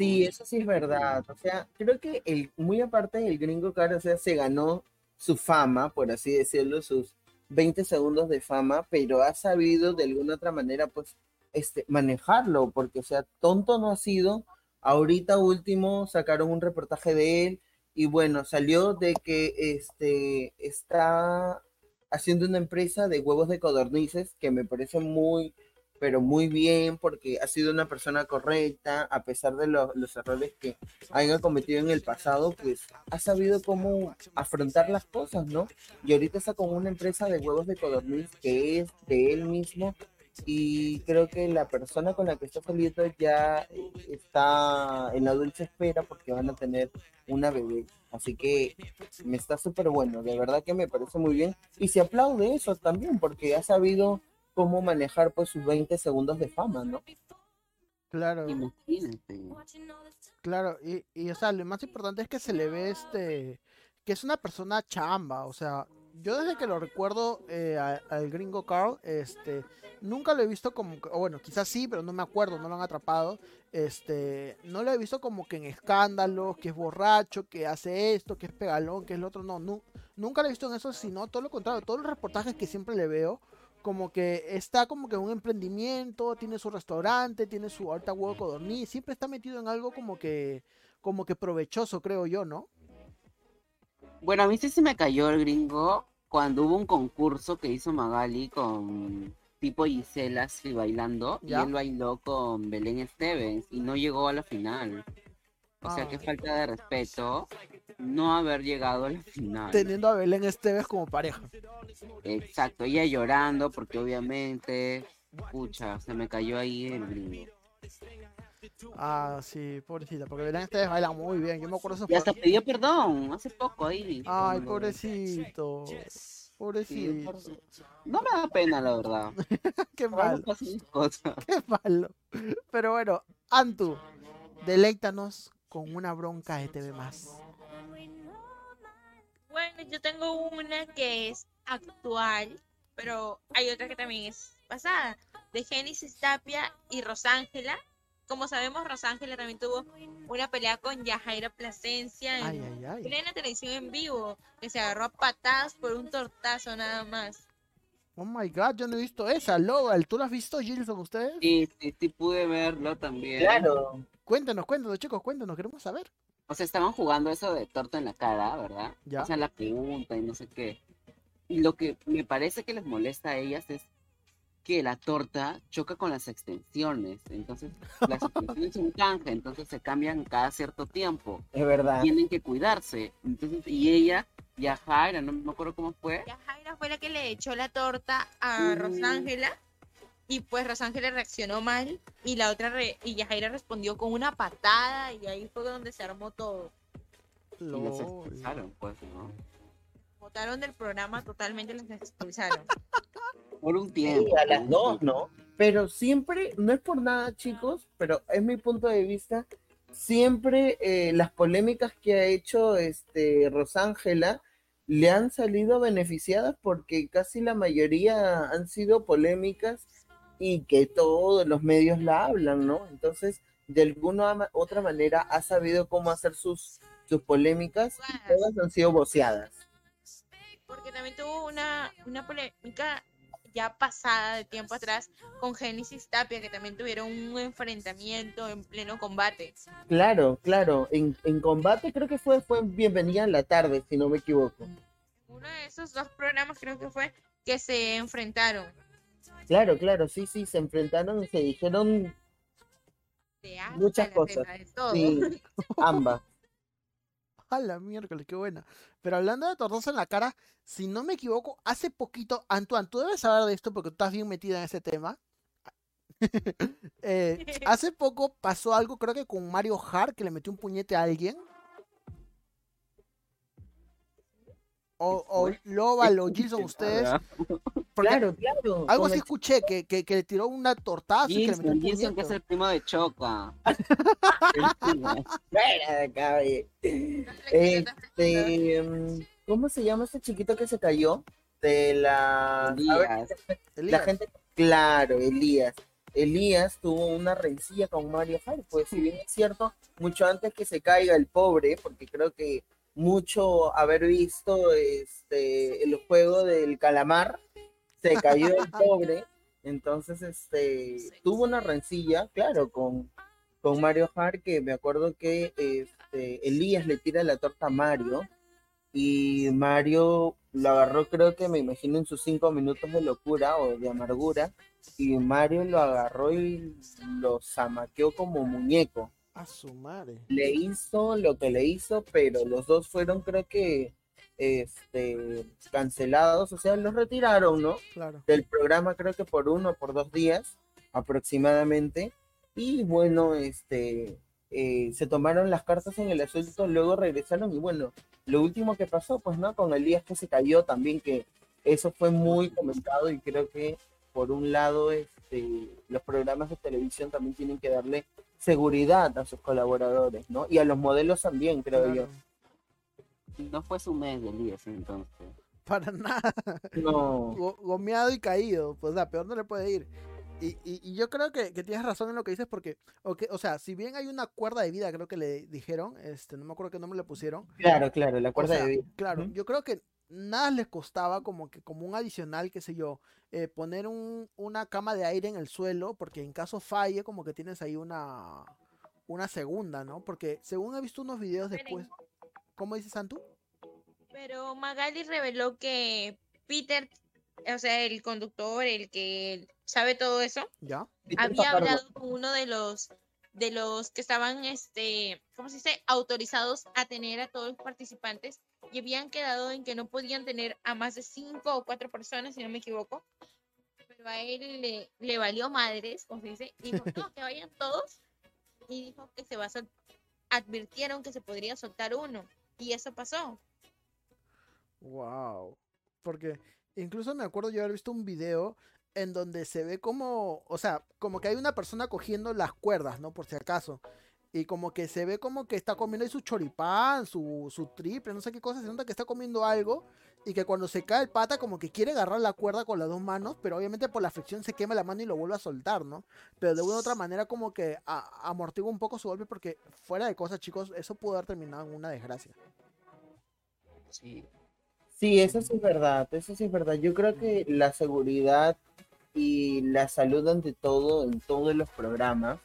Sí, eso sí es verdad. O sea, creo que el, muy aparte del gringo caro, o sea, se ganó su fama, por así decirlo, sus 20 segundos de fama, pero ha sabido de alguna otra manera, pues, este, manejarlo, porque, o sea, tonto no ha sido. Ahorita último sacaron un reportaje de él y bueno, salió de que este está haciendo una empresa de huevos de codornices que me parece muy, pero muy bien porque ha sido una persona correcta, a pesar de lo- los errores que haya cometido en el pasado, pues ha sabido cómo afrontar las cosas, ¿no? Y ahorita está con una empresa de huevos de codorniz que es de él mismo y creo que la persona con la que está saliendo ya está en la dulce espera porque van a tener una bebé. Así que me está súper bueno, de verdad que me parece muy bien. Y se aplaude eso también porque ha sabido cómo manejar pues sus 20 segundos de fama, ¿no? Claro. Imagínate. Claro, y, y o sea, lo más importante es que se le ve este, que es una persona chamba, o sea, yo desde que lo recuerdo eh, al gringo Carl, este, nunca lo he visto como, bueno, quizás sí, pero no me acuerdo, no lo han atrapado, este, no lo he visto como que en escándalos, que es borracho, que hace esto, que es pegalón, que es lo otro, no, nu- nunca lo he visto en eso, sino todo lo contrario, todos los reportajes que siempre le veo, como que está como que en un emprendimiento, tiene su restaurante, tiene su alta huevo codorniz, siempre está metido en algo como que, como que provechoso, creo yo, ¿no? Bueno, a mí sí se me cayó el gringo cuando hubo un concurso que hizo Magali con tipo Gisela así bailando ¿Ya? y él bailó con Belén Stevens y no llegó a la final. O sea, Ah. qué falta de respeto no haber llegado a la final. Teniendo a Belén Esteves como pareja. Exacto, ella llorando porque obviamente, pucha, se me cayó ahí el gringo. Ah, sí, pobrecita, porque Belén Esteves baila muy bien, yo me acuerdo Y hasta pidió perdón hace poco ahí. Ay, pobrecito. Pobrecito. No me da pena, la verdad. Qué Ahora mal, pasan esas cosas. qué malo. Pero bueno, Antu, deleítanos con una bronca de TV más. Yo tengo una que es actual, pero hay otra que también es pasada, de Genesis Tapia y Rosángela. Como sabemos, Rosángela también tuvo una pelea con Yajaira Plasencia en Ay, ay, ay. plena televisión en vivo, que se agarró a patadas por un tortazo nada más. Oh my god, yo no he visto esa, Logal. ¿Tú la has visto, Gilson, ustedes? Sí, sí, sí pude verlo también. Claro. Cuéntenos, cuéntenos, chicos, cuéntenos, queremos saber. O sea, estaban jugando eso de torta en la cara, ¿verdad? Ya. O sea, la pregunta y no sé qué. Y lo que me parece que les molesta a ellas es que la torta choca con las extensiones. Entonces, las extensiones son canje, entonces se cambian cada cierto tiempo. Es verdad. Tienen que cuidarse. Entonces, y ella, Yajaira, no me acuerdo cómo fue. Yajaira fue la que le echó la torta a Mm. Rosángela y pues Rosángela reaccionó mal y la otra re- y Yajaira respondió con una patada y ahí fue donde se armó todo. Y los expulsaron, pues, ¿no? Votaron del programa totalmente los expulsaron. Por un tiempo. Sí, a las dos. ¿no? Pero siempre, no es por nada, chicos, pero es mi punto de vista, siempre eh, las polémicas que ha hecho este Rosángela le han salido beneficiadas porque casi la mayoría han sido polémicas y que todos los medios la hablan, ¿no? Entonces, de alguna otra manera ha sabido cómo hacer sus, sus polémicas y todas han sido voceadas. Porque también tuvo una, una polémica ya pasada de tiempo atrás con Génesis Tapia, que también tuvieron un enfrentamiento en pleno combate. Claro, claro. En, en combate creo que fue, fue Bienvenida en la tarde, si no me equivoco. Uno de esos dos programas creo que fue que se enfrentaron. Claro, claro, sí, sí, se enfrentaron y se dijeron Muchas cosas. sí, ambas. A la miércoles, qué buena. Pero hablando de tortazo en la cara, si no me equivoco, hace poquito, Antoine, tú debes saber de esto porque tú estás bien metida en ese tema. Eh, hace poco pasó algo, creo que con Mario Hart, que le metió un puñete a alguien. O, o fue? Loval o Gilson, ustedes. Claro, claro. algo así el- escuché, que, que, que le tiró una tortazo y que le metió Gilson, un Gilson, que es el primo de Choca. Este, ¿cómo se llama ese chiquito que se cayó? De la... ver, Elías. la Elías. gente, claro, Elías. Elías tuvo una rencilla con Mario Hart, pues si bien es cierto, mucho antes que se caiga el pobre, porque creo que mucho haber visto este el juego del calamar, se cayó el pobre, entonces este tuvo una rencilla, claro, con, con Mario Hart, que me acuerdo que este, Elías le tira la torta a Mario, y Mario lo agarró, creo que me imagino en sus cinco minutos de locura o de amargura, y Mario lo agarró y lo zamaqueó como muñeco. A su madre. Le hizo lo que le hizo, pero los dos fueron, creo que, este, cancelados, o sea, los retiraron, ¿no? Claro. Del programa, creo que por uno o por dos días aproximadamente. Y bueno, este, eh, se tomaron las cartas en el asunto, luego regresaron y bueno, lo último que pasó, pues, ¿no? Con Elías que se cayó también, que eso fue muy comentado y creo que por un lado, este, los programas de televisión también tienen que darle seguridad a sus colaboradores, ¿no? Y a los modelos también, creo yo. No fue su mes de Elías entonces. Para nada. No, Go- gomeado y caído. Pues, o sea, peor no le puede ir. Y, y- y yo creo que, que tienes razón en lo que dices porque, ok, o sea, si bien hay una cuerda de vida, creo que le dijeron, este, no me acuerdo qué nombre le pusieron. claro, claro, la O cuerda sea, de vida. claro, yo creo que nada les costaba como que como un adicional, qué sé yo, eh, poner un, una cama de aire en el suelo, porque en caso falle, como que tienes ahí una, una segunda, ¿no? Porque según he visto unos videos después, ¿cómo dices Santu? Pero Magali reveló que Peter, o sea, el conductor, el que sabe todo eso, ¿Ya? Había hablado con uno de los de los que estaban, este, ¿cómo se dice? Autorizados a tener a todos los participantes y habían quedado en que no podían tener a más de cinco o cuatro personas, si no me equivoco. Pero a él le, le valió madres, como se dice, y dijo, no, que vayan todos. Y dijo que se va a sol- advirtieron que se podría soltar uno. Y eso pasó. Wow. Porque incluso me acuerdo yo haber visto un video en donde se ve como, o sea, como que hay una persona cogiendo las cuerdas, ¿no? Por si acaso. Y como que se ve como que está comiendo ahí su choripán, su, su triple, no sé qué cosa, se nota que está comiendo algo. Y que cuando se cae el pata, como que quiere agarrar la cuerda con las dos manos, pero obviamente por la fricción se quema la mano y lo vuelve a soltar, ¿no? Pero de una u otra manera, como que amortigua un poco su golpe, porque fuera de cosas, chicos, eso pudo haber terminado en una desgracia. Sí. Sí, eso sí es verdad, eso sí es verdad. Yo creo que la seguridad y la salud ante todo en todos los programas,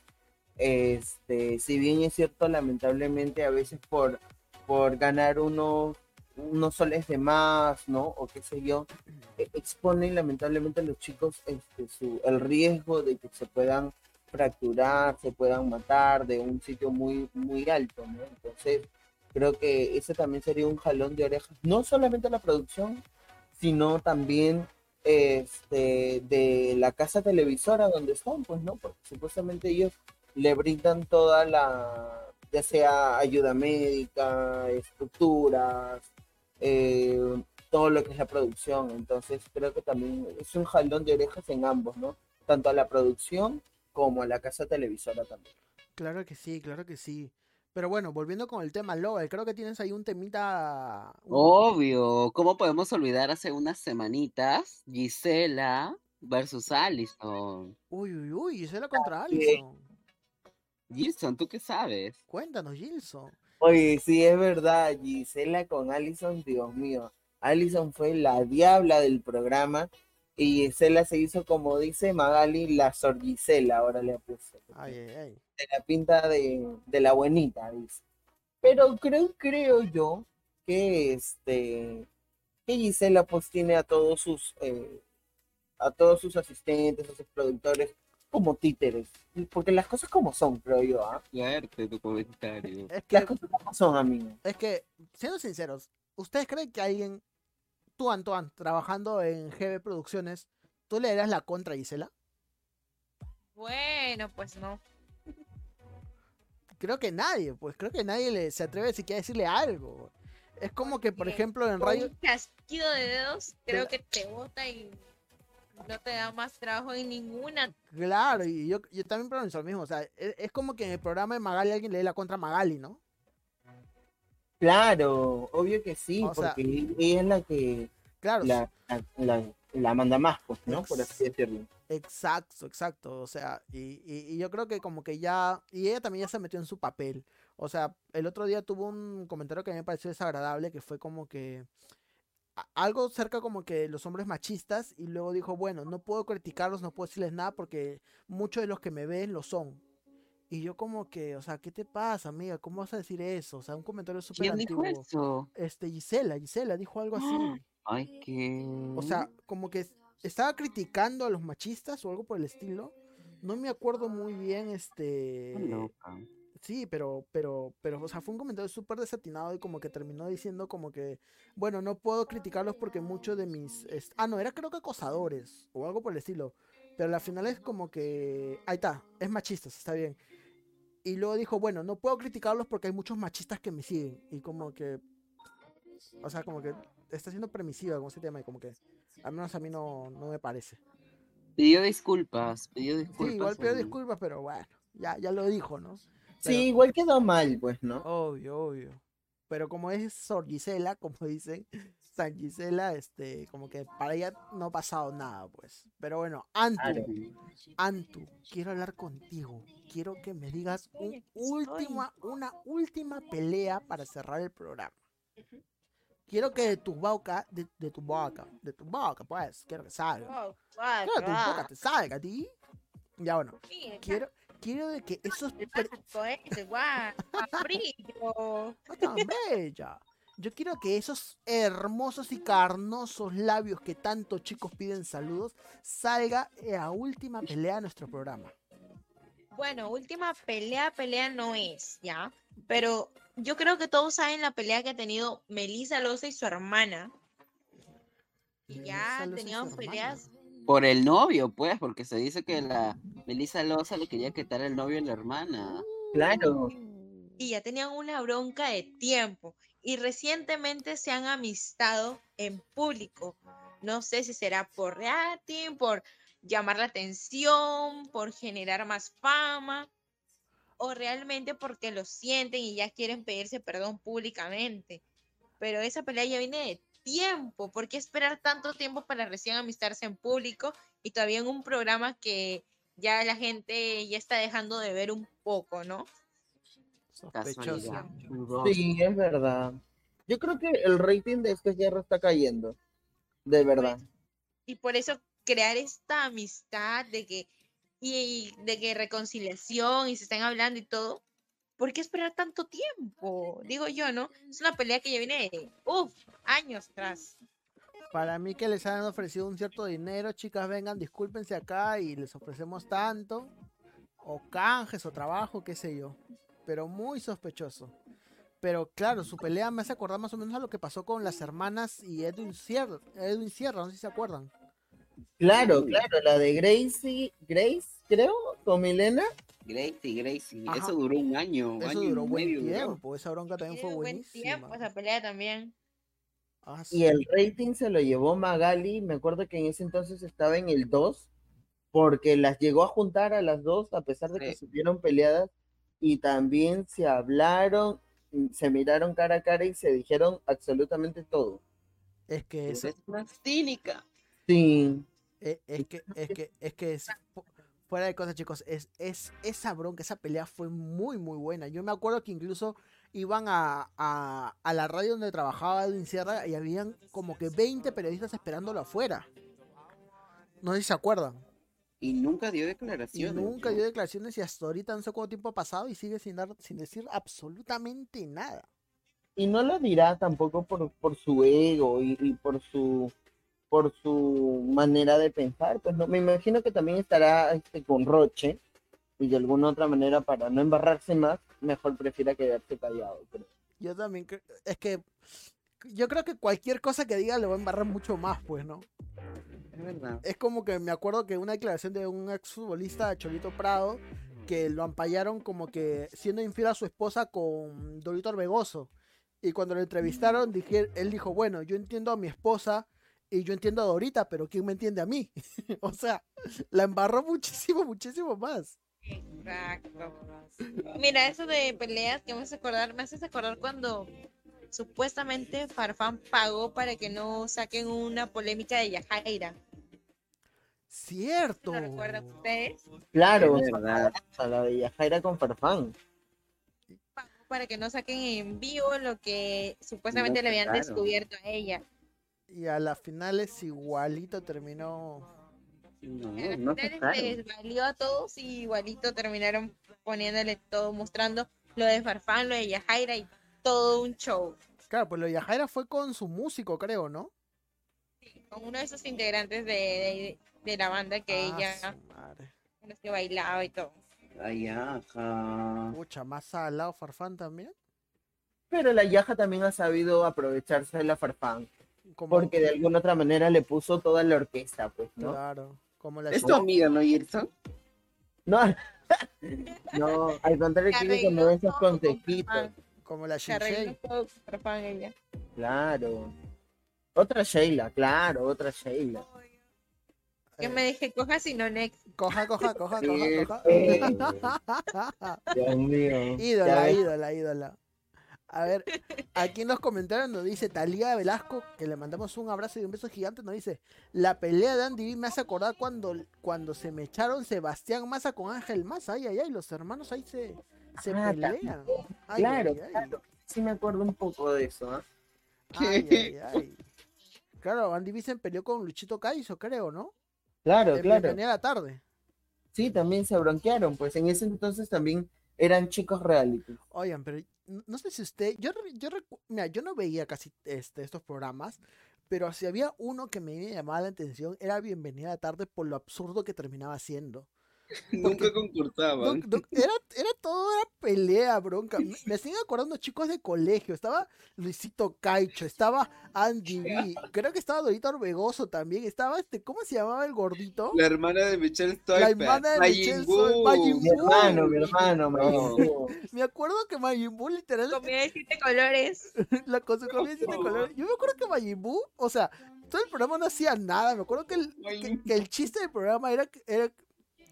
este, si bien es cierto, lamentablemente a veces por, por ganar unos, unos soles de más, ¿no? O qué sé yo, eh, exponen lamentablemente a los chicos este, su, el riesgo de que se puedan fracturar, se puedan matar de un sitio muy, muy alto, ¿no? Entonces, creo que ese también sería un jalón de orejas, no solamente a la producción, sino también este, de la casa televisora donde están, pues, ¿no? Porque supuestamente ellos le brindan toda la, ya sea ayuda médica, estructuras, eh, todo lo que es la producción. Entonces creo que también es un jalón de orejas en ambos, ¿no? Tanto a la producción como a la casa televisora también. Claro que sí, claro que sí. Pero bueno, volviendo con el tema Lowell, creo que tienes ahí un temita. Obvio, ¿cómo podemos olvidar hace unas semanitas Gisela versus Allison? Uy, uy, uy, Gisela contra Sí. Allison. Gilson, ¿tú qué sabes? Cuéntanos, Gilson. Oye, sí, es verdad, Gisela con Allison, Dios mío. Allison fue la diabla del programa y Gisela se hizo, como dice Magali, la Sor Gisela, ahora le puso. Ay, ay, ay. de la pinta de, de la buenita, dice. Pero creo, creo yo que este que Gisela pues tiene a todos sus eh, a todos sus asistentes, a sus productores como títeres. Porque las cosas como son, creo yo, ¿ah? Fuerte tu comentario. Es Las que, cosas como son, amigo. es que, siendo sinceros, ¿ustedes creen que alguien, tú, Antoine, trabajando en GB Producciones, tú le darías la contra a Gisela? Bueno, pues no. Creo que nadie, pues creo que nadie le, se atreve siquiera a decirle algo. Es como que, por ejemplo, en radio... un chasquido de dedos, creo que te bota y no te da más trabajo en ninguna. Claro, y yo, yo también pienso lo mismo. O sea, es, es como que en el programa de Magali alguien le dé la contra a Magali, ¿no? Claro, obvio que sí, O sea- porque ella es la que Claro, la, la, la- la manda más, pues, ¿no? Por así decirlo. Exacto, exacto. O sea, y, y- y yo creo que como que ya. Y ella también ya se metió en su papel. O sea, el otro día tuvo un comentario que a mí me pareció desagradable, que fue como que. Algo cerca como que los hombres machistas, y luego dijo, bueno, no puedo criticarlos, no puedo decirles nada porque muchos de los que me ven lo son. Y yo como que, o sea, ¿qué te pasa, amiga? ¿Cómo vas a decir eso? O sea, un comentario súper ¿Quién dijo antiguo. eso? Este, Gisela, Gisela dijo algo así. Ay, qué. O sea, como que estaba criticando a los machistas o algo por el estilo. No me acuerdo muy bien, este... loca. Sí, pero, pero, pero, o sea, fue un comentario súper desatinado y como que terminó diciendo como que, bueno, no puedo criticarlos porque muchos de mis... Ah, no, era creo que acosadores o algo por el estilo. Pero al final es como que... Ahí está, es machistas, está bien. Y luego dijo, bueno, no puedo criticarlos porque hay muchos machistas que me siguen. Y como que... O sea, como que está siendo permisiva con ese tema y como que... Al menos a mí no, no me parece. Pidió disculpas, pidió disculpas. Sí, igual pido en- disculpas, pero bueno, ya, ya lo dijo, ¿no? Sí, igual quedó mal, pues, ¿no? Obvio, obvio. Pero como es Sor Gisela, como dicen, San Gisela, este, como que para ella no ha pasado nada, pues. Pero bueno, Antu. Antu, quiero hablar contigo. Quiero que me digas un última, una última pelea para cerrar el programa. Quiero que de tu boca, de, de tu boca, de tu boca, pues, quiero que salga. Oh, Quiero que tu boca te salga a ti. Ya bueno, quiero, quiero de que esos brillo. No tan bella. Yo quiero que esos hermosos y carnosos labios que tanto chicos piden saludos salga a última pelea de nuestro programa. Bueno, última pelea, pelea no es, ¿ya? Pero yo creo que todos saben la pelea que ha tenido Melissa Loza y su hermana. Y ya hermana. peleas. Por el novio, pues, porque se dice que la Melissa Loza le quería quitar el novio a la hermana. Claro. Y ya tenían una bronca de tiempo. Y recientemente se han amistado en público. No sé si será por rating, por llamar la atención, por generar más fama. o realmente porque lo sienten y ya quieren pedirse perdón públicamente. Pero esa pelea ya viene de tiempo. ¿Por qué esperar tanto tiempo para recién amistarse en público y todavía en un programa que ya la gente ya está dejando de ver un poco, ¿no? Sospechoso. Casualidad. Sí, es verdad. Yo creo que el rating de este cierre está cayendo. De verdad. Y por eso crear esta amistad de que y de que reconciliación y se están hablando y todo. ¿Por qué esperar tanto tiempo? Digo yo, ¿no? Es una pelea que ya viene de, uf, años atrás. Para mí que les han ofrecido un cierto dinero, chicas, vengan, discúlpense acá y les ofrecemos tanto. O canjes o trabajo, qué sé yo. Pero muy sospechoso. Pero claro, su pelea me hace acordar más o menos a lo que pasó con las hermanas y Edwin Sierra, Edwin Sierra, no sé si se acuerdan. Claro, claro, la de Gracie, Grace, creo, con Milena. Gracie, Gracie. Ajá. Eso duró un año. Eso año y duró buen medio, duró. tiempo, esa bronca también fue Tiene buen buenísima. tiempo esa pelea también. Ah, Y el rating se lo llevó Magali. Me acuerdo que en ese entonces estaba en el 2, porque las llegó a juntar a las dos, a pesar de que Sí. estuvieron peleadas, y también se hablaron, mm, se miraron cara a cara y se dijeron absolutamente todo. Es que eso, Es más cínica. Sí, Eh, Es, que, es que, es que es, fu- fuera de cosas, chicos, es, es esa bronca, esa pelea fue muy, muy buena. Yo me acuerdo que incluso iban a, a, a la radio donde trabajaba Edwin Sierra y habían como que 20 periodistas esperándolo afuera. No sé si se acuerdan. Y nunca dio Y declaraciones. nunca ¿no? dio declaraciones y hasta ahorita no sé cuánto tiempo ha pasado y sigue sin dar, sin decir absolutamente nada. y no lo dirá tampoco por, por su ego y, y por su por su manera de pensar, pues no, me imagino que también estará este, con Roche y de alguna otra manera para no embarrarse más, mejor prefiera quedarse callado. creo. Yo también creo, es que yo creo que cualquier cosa que diga le va a embarrar mucho más, pues, ¿no? Es verdad. Es como que me acuerdo que una declaración de un exfutbolista, Cholito Prado, que lo ampallaron como que siendo infiel a su esposa con Dorito Orbegoso. Y cuando lo entrevistaron, dije, él dijo, bueno, yo entiendo a mi esposa y yo entiendo a Dorita, pero ¿quién me entiende a mí? o sea, la embarró muchísimo, muchísimo más. Exacto. Mira, eso de peleas que me hace acordar, me haces acordar cuando supuestamente Farfán pagó para que no saquen una polémica de Yajaira. Cierto. ¿Lo recuerdan ustedes? Claro, Es verdad. a la de Yajaira con Farfán. Pagó para que no saquen en vivo lo que supuestamente le habían descubierto a ella. Y a las finales igualito terminó. No, Y a las no finales les valió a todos y igualito terminaron poniéndole todo, mostrando lo de Farfán, lo de Yajaira y todo un show. Claro, pues lo de Yajaira fue con su músico, creo, ¿no? Con uno de esos integrantes de, de- de la banda que Ah, ella, su madre. con los que bailaba y todo. Ay, ajá. Pucha, más al lado Farfán también. Pero la Yaja también ha sabido aprovecharse de la Farfán, Como, porque de alguna otra manera le puso toda la orquesta, pues, ¿no? Claro, como la Es tu amiga, ¿no, Gerson? No, no, al contrario, que den esos consejitos. Como la ella. Claro. Otra Sheila, claro, otra Sheila. Que me dije, coja sino next. Coja, coja, coja, coja, coja. Dios mío. Ídola, ídola, ídola. A ver, aquí en los comentarios nos dice Talía Velasco, que le mandamos un abrazo y un beso gigante, nos dice, la pelea de Andy B me hace acordar cuando, cuando se me echaron Sebastián Massa con Ángel Massa, ay, ay, ay, los hermanos ahí se, se Ah, pelean. Ay, Claro, ay, ay. claro. Sí me acuerdo un poco de eso, ¿ah? Ay, ay, ay. Claro, Andy se peleó con Luchito Caizo, creo, ¿no? Claro, En claro. Bienvenida a la tarde. Sí, también se bronquearon, pues en ese entonces también eran chicos reality. Oigan, pero no sé si usted, yo, yo, mira, yo no veía casi este, estos programas, pero si había uno que me llamaba la atención, era Bienvenida a la tarde por lo absurdo que terminaba siendo. Nunca No, concursaban. no, era, era todo era pelea, bronca. Me, me siguen acordando chicos de colegio. Estaba Luisito Caicho, estaba Andy B, creo que estaba Dorito Orbegoso también. Estaba este, ¿cómo se llamaba el gordito? La hermana de Michelle La Stoiber. hermana de Majin Michelle Majin Mi hermano, mi hermano, No. Me acuerdo que Majin Buu literal Comida de siete colores. la cosa comía de siete colores. Yo me acuerdo que Majin Buu, o sea, todo el programa no hacía nada. Me acuerdo que el, que, Majin que el chiste del programa era, que- era,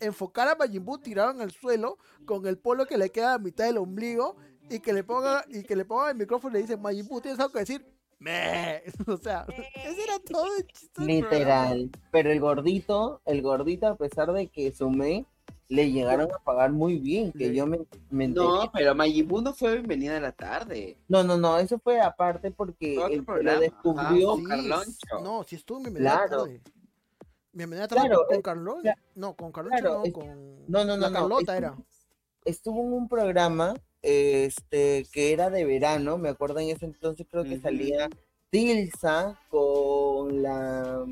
enfocar a Majin Buu tirado en el suelo con el polo que le queda a mitad del ombligo y que le ponga y que le ponga el micrófono y le dice Majin Buu, ¿tienes algo que decir? Me. O sea, ese era todo el chiste Literal. Pero el gordito, el gordito, a pesar de que sumé, le llegaron a pagar muy bien, que yo me, me. No, pero Majin Buu no fue bienvenida a la tarde. No, no, no, eso fue aparte porque que lo programa, descubrió. ajá. Sí, Carloncho. No, si estuvo en Bienvenida Claro. tarde. Bienvenida Claro, con eh, cla- No, con claro, no, con No, no, no, la no. Carlota estuvo- era. Estuvo en un programa este que era de verano, me acuerdo en ese entonces creo que salía Tilsa con la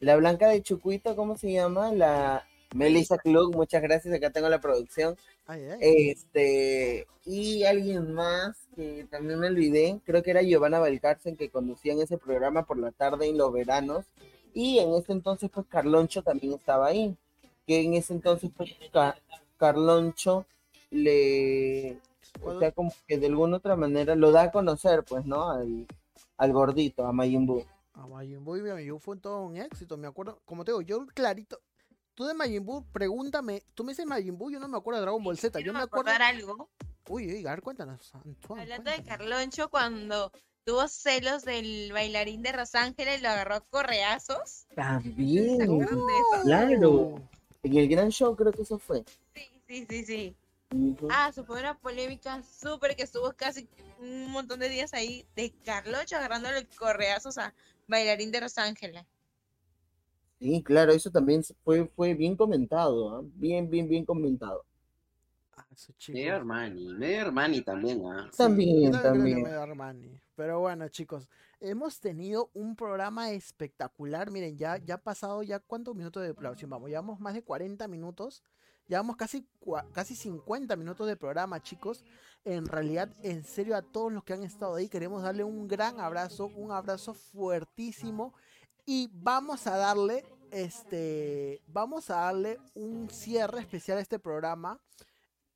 la Blanca de Chucuito, ¿cómo se llama? La Melissa Klug, muchas gracias, acá tengo la producción. Ay, ay. Este, y alguien más que también me olvidé, creo que era Giovanna Valcárcel que conducía en ese programa por la tarde en los veranos. Y en ese entonces, pues Carloncho también estaba ahí. Que en ese entonces, pues Ca- Carloncho le, o sea, como que de alguna otra manera lo da a conocer, pues, ¿no? Al, al gordito, a Majin Buu. A Majin Buu y Majin fue todo un éxito, me acuerdo. Como te digo, yo clarito. Tú de Majin Buu, pregúntame. Tú me dices Majin Buu, yo no me acuerdo de Dragon Ball Z. Yo me acuerdo. acordar algo. Uy, uy, a ver, cuéntanos. Antoine, Hablando de. Carloncho, cuando tuvo celos del bailarín de Los Ángeles, lo agarró a correazos. ¿Se También, acuerdan de eso? claro. En el gran show creo que eso fue. Sí, sí, sí, sí. Ah, eso fue una polémica súper que estuvo casi un montón de días ahí de Carloncho agarrándole correazos a bailarín de Los Ángeles. Sí, claro, eso también se- fue, fue bien comentado, ¿ah? Bien, bien, bien comentado. Ah, Medio chico. Armani, medio Armani también, ¿ah? También, también. medio Armani. Pero bueno, chicos, hemos tenido un programa espectacular. Miren, ya, ya ha pasado ya cuántos minutos de producción vamos. Llevamos más de 40 minutos. Llevamos casi, casi 50 minutos de programa, chicos. En realidad, en serio, a todos los que han estado ahí, queremos darle un gran abrazo, un abrazo fuertísimo. Y vamos a darle, este, vamos a darle un cierre especial a este programa.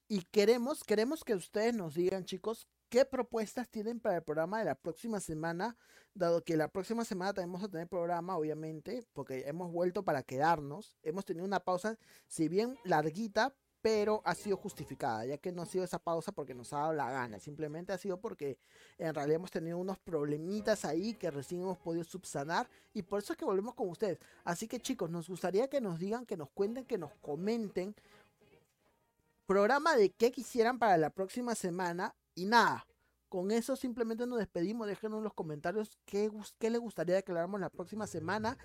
Y queremos, queremos que ustedes nos digan, chicos, qué propuestas tienen para el programa de la próxima semana, dado que la próxima semana también vamos a tener programa, obviamente, porque hemos vuelto para quedarnos. Hemos tenido una pausa, si bien larguita, pero ha sido justificada, ya que no ha sido esa pausa porque nos ha dado la gana, simplemente ha sido porque en realidad hemos tenido unos problemitas ahí que recién hemos podido subsanar y por eso es que volvemos con ustedes. Así que chicos, nos gustaría que nos digan, que nos cuenten, que nos comenten programa de qué quisieran para la próxima semana y nada. Con eso simplemente nos despedimos. Déjenos en los comentarios qué, qué les gustaría que habláramos la próxima semana.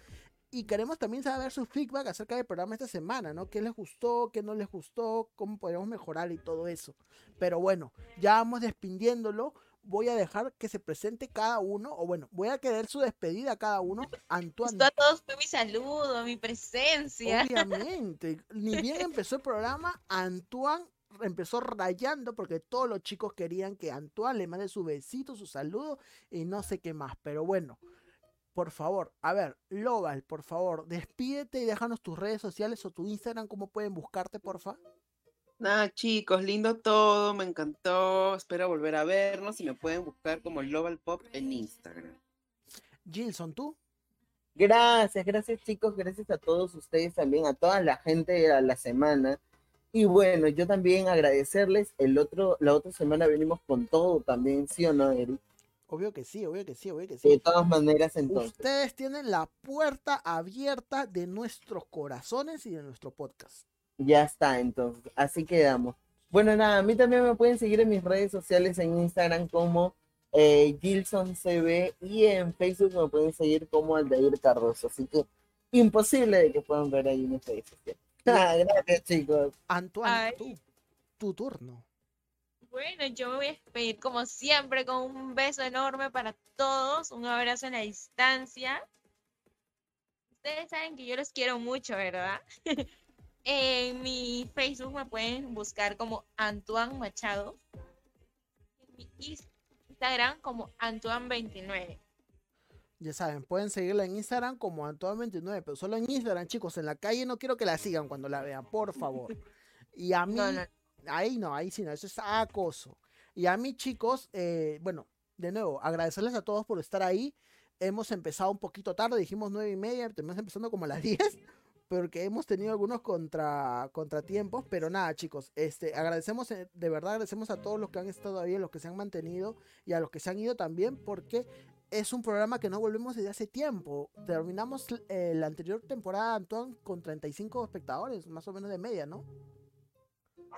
Y queremos también saber su feedback acerca del programa esta semana, ¿no? ¿Qué les gustó, qué no les gustó, cómo podríamos mejorar y todo eso. Pero bueno, ya vamos despidiéndolo. Voy a dejar que se presente cada uno, o bueno, voy a querer su despedida a cada uno. Antoine, a todos fue mi saludo, mi presencia. Obviamente, ni bien empezó el programa, Antoine empezó rayando porque todos los chicos querían que Antoine le mande su besito, su saludo y no sé qué más. Pero bueno, por favor, a ver, Loval, por favor, despídete y déjanos tus redes sociales o tu Instagram, cómo pueden buscarte, porfa. Nada, chicos, lindo todo, me encantó. Espero volver a vernos y me pueden buscar como Global Pop en Instagram. Gilson, tú. Gracias, gracias chicos, gracias a todos ustedes también, a toda la gente de la semana. Y bueno, yo también agradecerles, el otro, la otra semana venimos con todo también, ¿sí o no, Eric? Obvio que sí, obvio que sí, obvio que De sí. todas maneras, entonces, Ustedes tienen la puerta abierta de nuestros corazones y de nuestro podcast. ya está, entonces, así quedamos. Bueno, nada, a mí también me pueden seguir en mis redes sociales en Instagram como eh, GilsonCB y en Facebook me pueden seguir como Aldair Cardoso, así que imposible de que puedan ver ahí mis redes sociales. Ah, gracias chicos. Antoine, tú, tu turno. Bueno, yo me voy a despedir como siempre con un beso enorme para todos, un abrazo en la distancia. Ustedes saben que yo los quiero mucho, ¿verdad? en mi Facebook me pueden buscar como Antoine Machado. En mi Instagram como Antoine29. Ya saben, pueden seguirla en Instagram como Antoine29, pero solo en Instagram, chicos. En la calle no quiero que la sigan cuando la vean, por favor. Y a mí, No, no, ahí no, ahí sí no, eso es acoso. Y a mí, chicos, eh, bueno, de nuevo, agradecerles a todos por estar ahí. Hemos empezado un poquito tarde, dijimos nueve y media, terminamos empezando como a las 10. porque hemos tenido algunos contra, contratiempos, pero nada, chicos, este, agradecemos, eh, de verdad agradecemos a todos los que han estado ahí, a los que se han mantenido y a los que se han ido también, porque es un programa que no volvemos desde hace tiempo. Terminamos eh, la anterior temporada, Antoine, con 35 espectadores, más o menos de media, ¿no?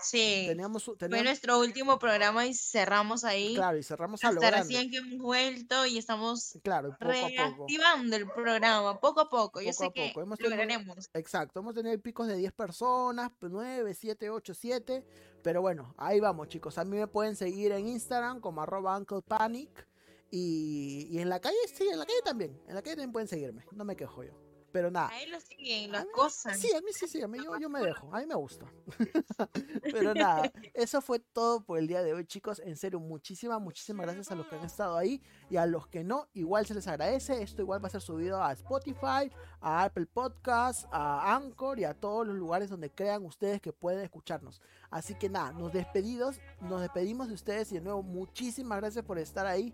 Sí. Teníamos, Fue nuestro último programa y cerramos ahí. claro, y cerramos a lo Hasta recién que hemos vuelto y estamos Claro, poco a poco. reactivando el programa, poco a poco. Yo Poco sé a que. Hemos tenido- lograremos. Exacto, hemos tenido picos de 10 personas, 9, 7, 8, 7. Pero bueno, ahí vamos, chicos. A mí me pueden seguir en Instagram como arroba Uncle Panic. Y, y en la calle, sí, en la calle también. En la calle también pueden seguirme. No me quejo yo. Pero nada. Ahí lo siguen, mí- acosan. Sí, a mí sí, sí, a mí yo, yo me dejo, a mí me gusta. Pero nada, eso fue todo por el día de hoy, chicos. En serio, muchísimas, muchísimas gracias a los que han estado ahí y a los que no, igual se les agradece. Esto igual va a ser subido a Spotify, a Apple Podcasts, a Anchor y a todos los lugares donde crean ustedes que pueden escucharnos. Así que nada, nos despedidos, nos despedimos de ustedes y de nuevo, muchísimas gracias por estar ahí.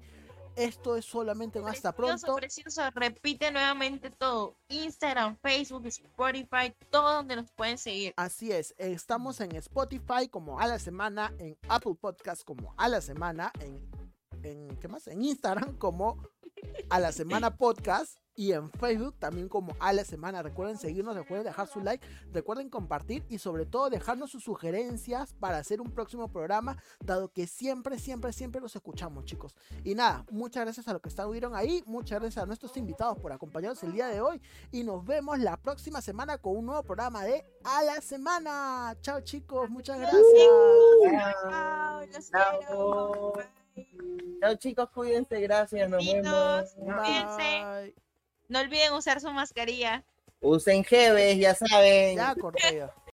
Esto es solamente un hasta pronto. precioso. Repite nuevamente todo. Instagram, Facebook, Spotify, todo donde nos pueden seguir. Así es, estamos en Spotify como a la semana, en Apple Podcast como a la semana, en, en ¿qué más? En Instagram como a la semana podcast y en Facebook también como a la semana. Recuerden seguirnos, recuerden dejar su like, recuerden compartir y sobre todo dejarnos sus sugerencias para hacer un próximo programa, dado que siempre, siempre, siempre los escuchamos, chicos. Y nada, muchas gracias a los que estuvieron ahí, muchas gracias a nuestros invitados por acompañarnos el día de hoy y nos vemos la próxima semana con un nuevo programa de A la Semana. Chao chicos, muchas gracias. Chao, los Chao. quiero. Chao chicos, cuídense, gracias, nos vemos. Cuídense. No olviden usar su mascarilla. Usen Jeves, ya saben. Ya corté ya.